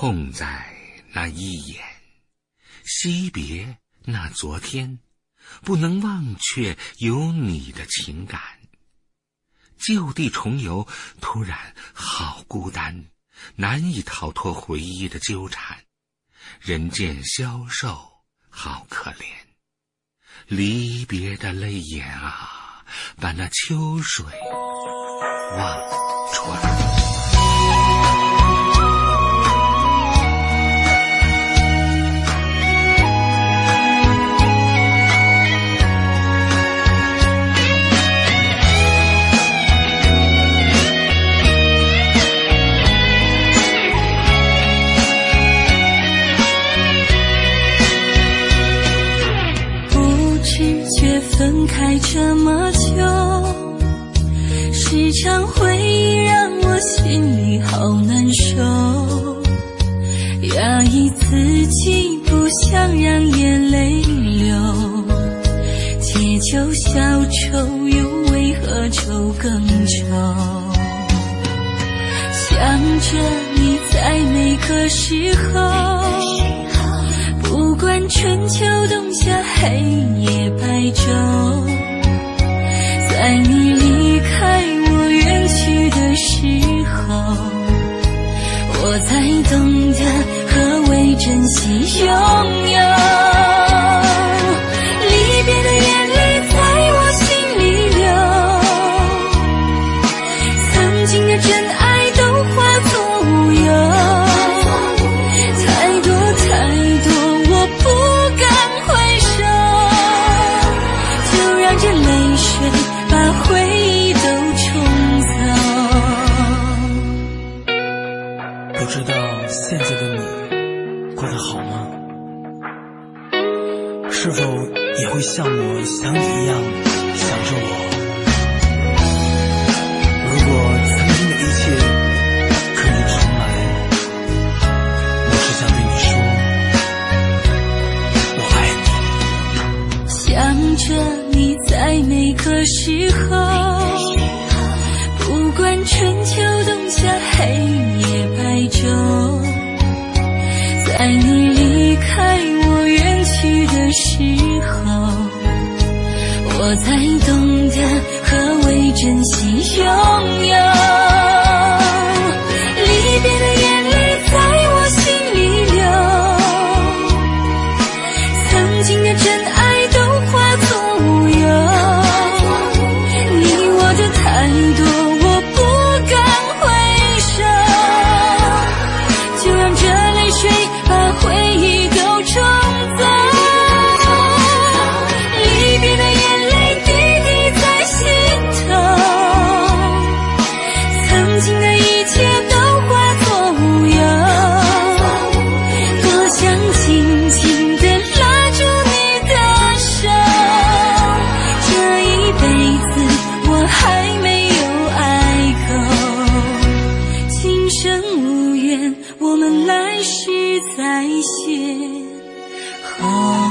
痛在那一眼，惜别那昨天，不能忘却有你的情感。就地重游，突然好孤单，难以逃脱回忆的纠缠。人见消瘦，好可怜。离别的泪眼啊，把那秋水望穿。分开这么久，时常回忆让我心里好难受。压抑自己，不想让眼泪流。借酒消愁，又为何愁更愁？想着你在每个时候。不管春秋冬夏黑夜喜拥有是否也会像我想你一样想着我。如果曾经的一切可以重来，我只想对你说，我爱你。想着你在每个时候，不管春秋冬夏黑夜白昼，在你离开我去的时候。我才懂得何为珍惜有。无缘，我们来世再见。好。